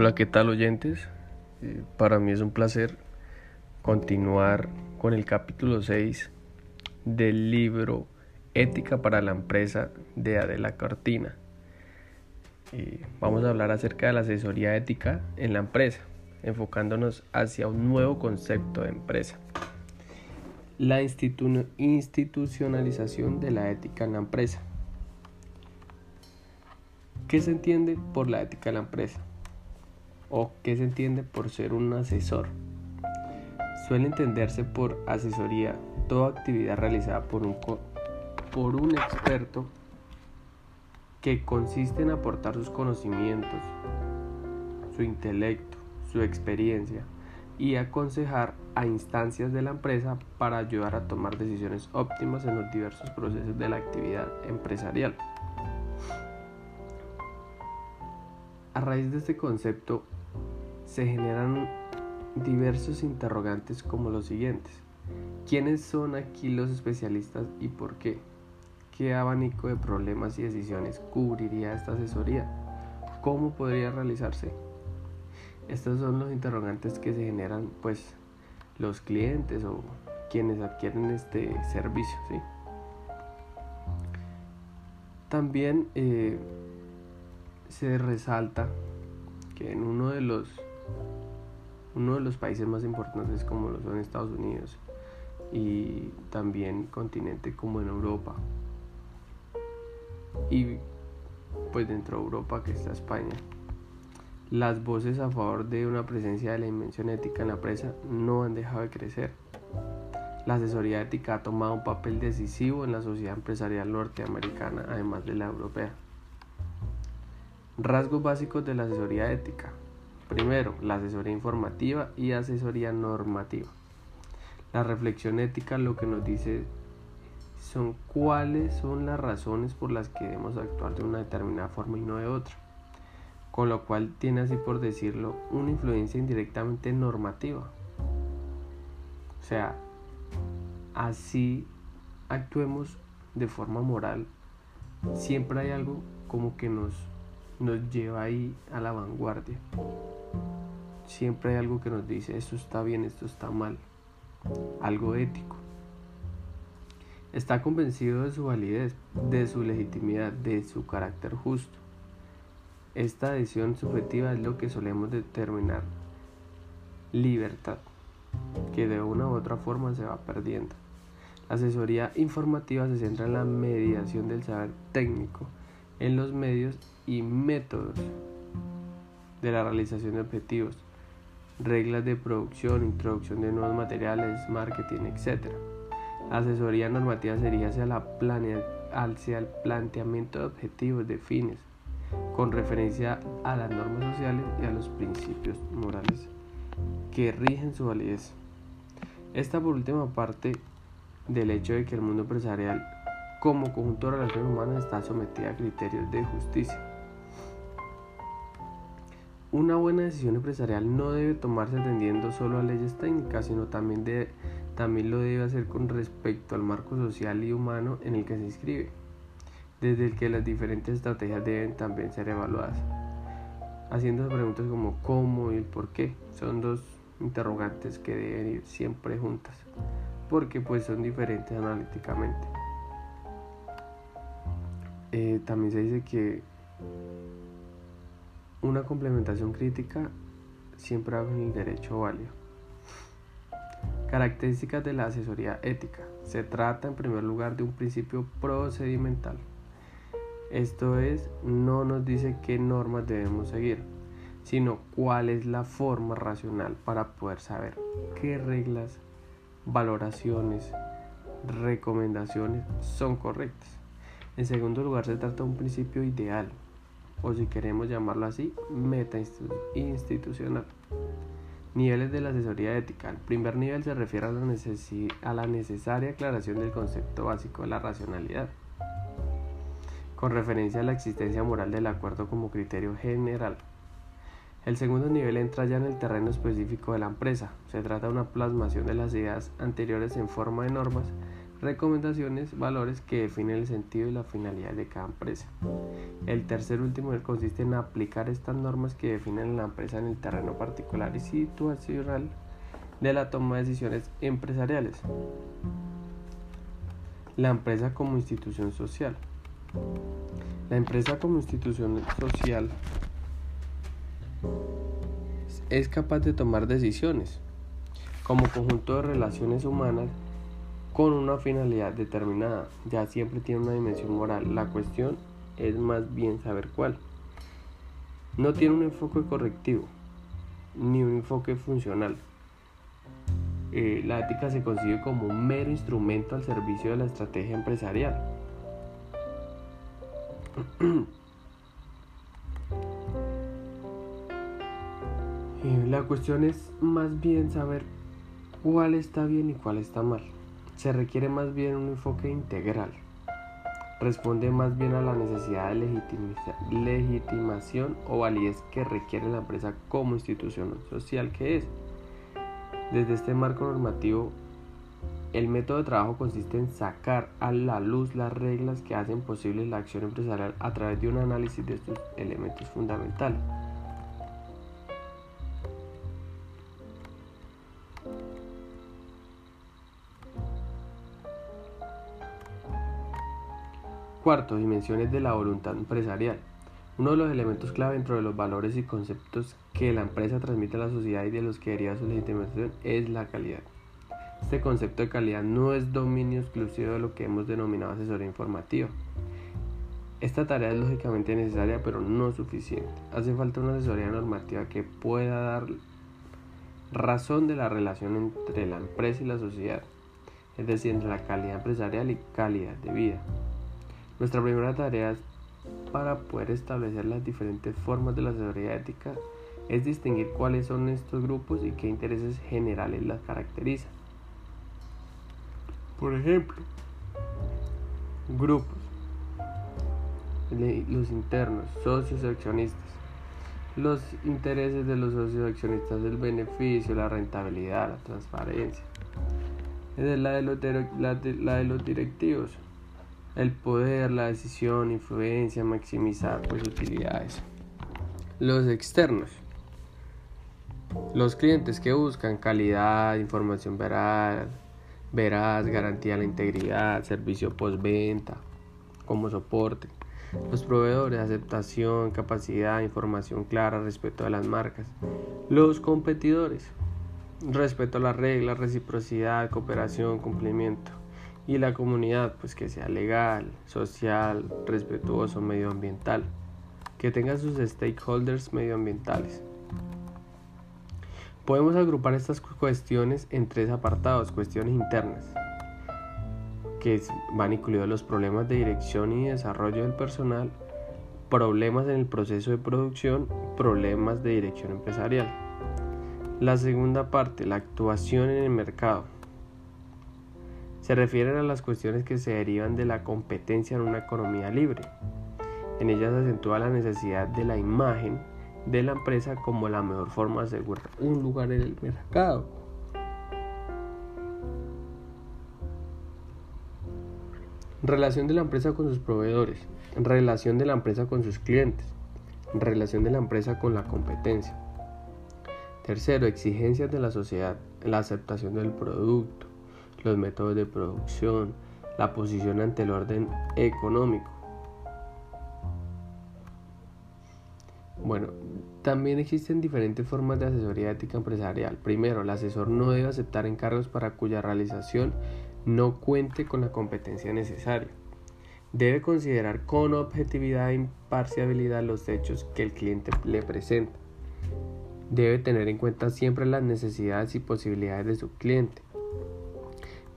Hola, ¿qué tal oyentes? Eh, para mí es un placer continuar con el capítulo 6 del libro Ética para la empresa de Adela Cortina. Eh, vamos a hablar acerca de la asesoría ética en la empresa, enfocándonos hacia un nuevo concepto de empresa. La institucionalización de la ética en la empresa. ¿Qué se entiende por la ética en la empresa? ¿O qué se entiende por ser un asesor? Suele entenderse por asesoría toda actividad realizada por un, por un experto que consiste en aportar sus conocimientos, su intelecto, su experiencia y aconsejar a instancias de la empresa para ayudar a tomar decisiones óptimas en los diversos procesos de la actividad empresarial. A raíz de este concepto se generan diversos interrogantes como los siguientes. ¿Quiénes son aquí los especialistas y por qué? ¿Qué abanico de problemas y decisiones cubriría esta asesoría? ¿Cómo podría realizarse? Estos son los interrogantes que se generan pues los clientes o quienes adquieren este servicio. También eh, se resalta que en uno de los uno de los países más importantes como lo son Estados Unidos y también continente como en Europa. Y pues dentro de Europa que está España. Las voces a favor de una presencia de la invención ética en la empresa no han dejado de crecer. La asesoría ética ha tomado un papel decisivo en la sociedad empresarial norteamericana además de la europea. Rasgos básicos de la asesoría ética. Primero, la asesoría informativa y asesoría normativa. La reflexión ética lo que nos dice son cuáles son las razones por las que debemos actuar de una determinada forma y no de otra. Con lo cual tiene así por decirlo una influencia indirectamente normativa. O sea, así actuemos de forma moral, siempre hay algo como que nos nos lleva ahí a la vanguardia. Siempre hay algo que nos dice esto está bien, esto está mal. Algo ético. Está convencido de su validez, de su legitimidad, de su carácter justo. Esta decisión subjetiva es lo que solemos determinar libertad, que de una u otra forma se va perdiendo. La asesoría informativa se centra en la mediación del saber técnico en los medios y métodos de la realización de objetivos, reglas de producción, introducción de nuevos materiales, marketing, etc. Asesoría normativa sería hacia, la hacia el planteamiento de objetivos de fines, con referencia a las normas sociales y a los principios morales que rigen su validez. Esta por última parte del hecho de que el mundo empresarial como conjunto de relaciones humanas está sometida a criterios de justicia. Una buena decisión empresarial no debe tomarse atendiendo solo a leyes técnicas, sino también, también lo debe hacer con respecto al marco social y humano en el que se inscribe, desde el que las diferentes estrategias deben también ser evaluadas. Haciendo preguntas como cómo y el por qué son dos interrogantes que deben ir siempre juntas, porque pues son diferentes analíticamente. Eh, también se dice que una complementación crítica siempre abre el derecho válido. Características de la asesoría ética. Se trata en primer lugar de un principio procedimental. Esto es, no nos dice qué normas debemos seguir, sino cuál es la forma racional para poder saber qué reglas, valoraciones, recomendaciones son correctas. En segundo lugar, se trata de un principio ideal, o si queremos llamarlo así, meta institucional. Niveles de la asesoría ética. El primer nivel se refiere a la, a la necesaria aclaración del concepto básico de la racionalidad, con referencia a la existencia moral del acuerdo como criterio general. El segundo nivel entra ya en el terreno específico de la empresa. Se trata de una plasmación de las ideas anteriores en forma de normas recomendaciones, valores que definen el sentido y la finalidad de cada empresa. El tercer último consiste en aplicar estas normas que definen la empresa en el terreno particular y situacional de la toma de decisiones empresariales. La empresa como institución social. La empresa como institución social es capaz de tomar decisiones como conjunto de relaciones humanas con una finalidad determinada. Ya siempre tiene una dimensión moral. La cuestión es más bien saber cuál. No tiene un enfoque correctivo ni un enfoque funcional. Eh, la ética se concibe como un mero instrumento al servicio de la estrategia empresarial. Eh, la cuestión es más bien saber cuál está bien y cuál está mal se requiere más bien un enfoque integral. Responde más bien a la necesidad de legitimación o validez que requiere la empresa como institución social que es. Desde este marco normativo, el método de trabajo consiste en sacar a la luz las reglas que hacen posible la acción empresarial a través de un análisis de estos elementos fundamentales. Cuarto, dimensiones de la voluntad empresarial. Uno de los elementos clave dentro de los valores y conceptos que la empresa transmite a la sociedad y de los que deriva su legitimación es la calidad. Este concepto de calidad no es dominio exclusivo de lo que hemos denominado asesoría informativa. Esta tarea es lógicamente necesaria pero no suficiente. Hace falta una asesoría normativa que pueda dar razón de la relación entre la empresa y la sociedad, es decir, entre la calidad empresarial y calidad de vida. Nuestra primera tarea para poder establecer las diferentes formas de la asesoría ética es distinguir cuáles son estos grupos y qué intereses generales las caracterizan. Por ejemplo, grupos, los internos, socios accionistas. Los intereses de los socios accionistas, el beneficio, la rentabilidad, la transparencia. Es la la de los directivos, el poder, la decisión, influencia, maximizar pues utilidades. Los externos. Los clientes que buscan calidad, información veraz, veraz, garantía de la integridad, servicio postventa como soporte. Los proveedores, aceptación, capacidad, información clara, respeto a las marcas. Los competidores, respeto a las reglas, reciprocidad, cooperación, cumplimiento y la comunidad pues que sea legal, social, respetuoso, medioambiental, que tenga sus stakeholders medioambientales. Podemos agrupar estas cuestiones en tres apartados, cuestiones internas, que van incluidos los problemas de dirección y desarrollo del personal, problemas en el proceso de producción, problemas de dirección empresarial. La segunda parte, la actuación en el mercado, se refieren a las cuestiones que se derivan de la competencia en una economía libre. En ellas se acentúa la necesidad de la imagen de la empresa como la mejor forma de asegurar un lugar en el mercado. Relación de la empresa con sus proveedores, relación de la empresa con sus clientes, relación de la empresa con la competencia. Tercero, exigencias de la sociedad, la aceptación del producto, los métodos de producción, la posición ante el orden económico. Bueno, también existen diferentes formas de asesoría ética empresarial. Primero, el asesor no debe aceptar encargos para cuya realización no cuente con la competencia necesaria. Debe considerar con objetividad e imparcialidad los hechos que el cliente le presenta. Debe tener en cuenta siempre las necesidades y posibilidades de su cliente.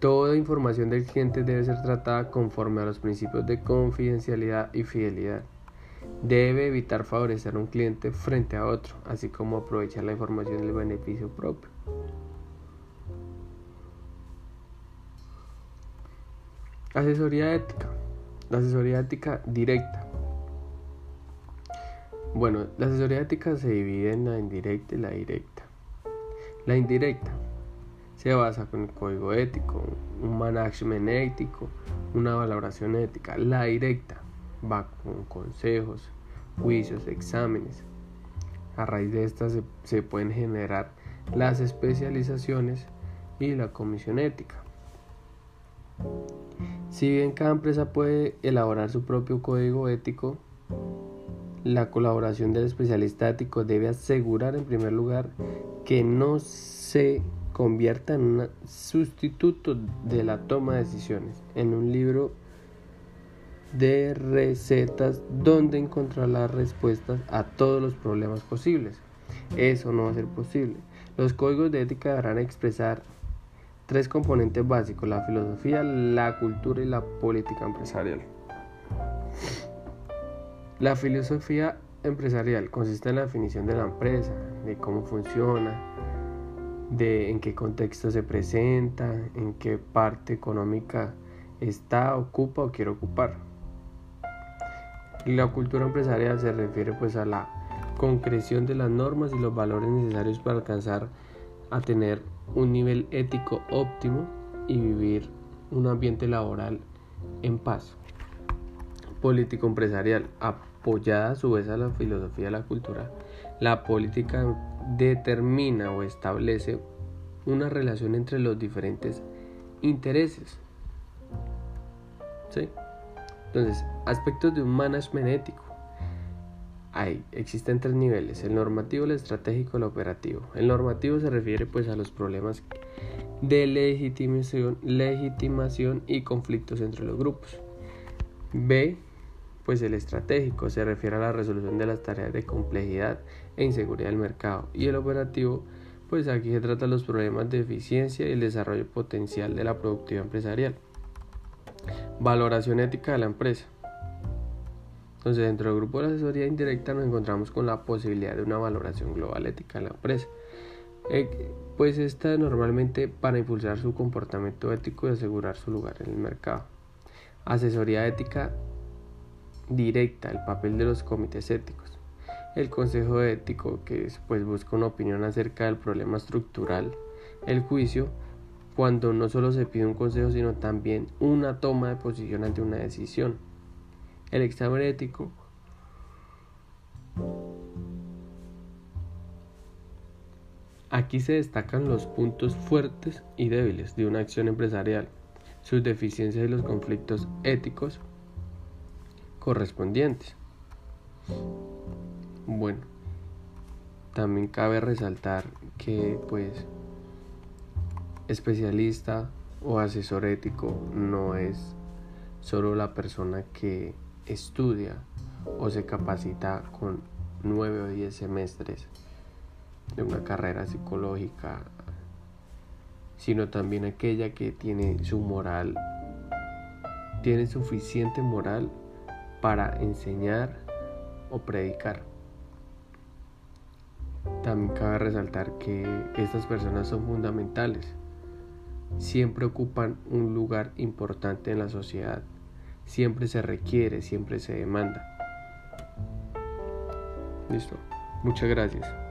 Toda información del cliente debe ser tratada conforme a los principios de confidencialidad y fidelidad. Debe evitar favorecer a un cliente frente a otro, así como aprovechar la información del beneficio propio. Asesoría ética. La asesoría ética directa. Bueno, la asesoría ética se divide en la indirecta y la directa. La indirecta se basa con el código ético, un management ético, una valoración ética. La directa va con consejos, juicios, exámenes. A raíz de estas se, se pueden generar las especializaciones y la comisión ética. Si bien cada empresa puede elaborar su propio código ético, la colaboración del especialista ético debe asegurar en primer lugar que no se convierta en un sustituto de la toma de decisiones, en un libro de recetas donde encontrar las respuestas a todos los problemas posibles. Eso no va a ser posible. Los códigos de ética deberán expresar tres componentes básicos, la filosofía, la cultura y la política empresarial. La filosofía empresarial consiste en la definición de la empresa, de cómo funciona, de en qué contexto se presenta, en qué parte económica está, ocupa o quiere ocupar. La cultura empresarial se refiere pues a la concreción de las normas y los valores necesarios para alcanzar a tener un nivel ético óptimo y vivir un ambiente laboral en paz. Político empresarial apoyada a su vez a la filosofía de la cultura, la política determina o establece una relación entre los diferentes intereses. ¿Sí? Entonces, aspectos de un management ético. Hay, existen tres niveles, el normativo, el estratégico y el operativo. El normativo se refiere pues a los problemas de legitimación, legitimación y conflictos entre los grupos. B pues el estratégico se refiere a la resolución de las tareas de complejidad e inseguridad del mercado y el operativo pues aquí se trata de los problemas de eficiencia y el desarrollo potencial de la productividad empresarial. Valoración ética de la empresa. Entonces dentro del grupo de asesoría indirecta nos encontramos con la posibilidad de una valoración global ética de la empresa. Eh, pues esta normalmente para impulsar su comportamiento ético y asegurar su lugar en el mercado. Asesoría ética directa el papel de los comités éticos. El Consejo Ético, que pues, busca una opinión acerca del problema estructural, el juicio, cuando no solo se pide un consejo, sino también una toma de posición ante una decisión. El examen ético Aquí se destacan los puntos fuertes y débiles de una acción empresarial, sus deficiencias y los conflictos éticos correspondientes. Bueno, también cabe resaltar que pues especialista o asesor ético no es solo la persona que estudia o se capacita con nueve o diez semestres de una carrera psicológica, sino también aquella que tiene su moral, tiene suficiente moral para enseñar o predicar. También cabe resaltar que estas personas son fundamentales. Siempre ocupan un lugar importante en la sociedad. Siempre se requiere, siempre se demanda. Listo. Muchas gracias.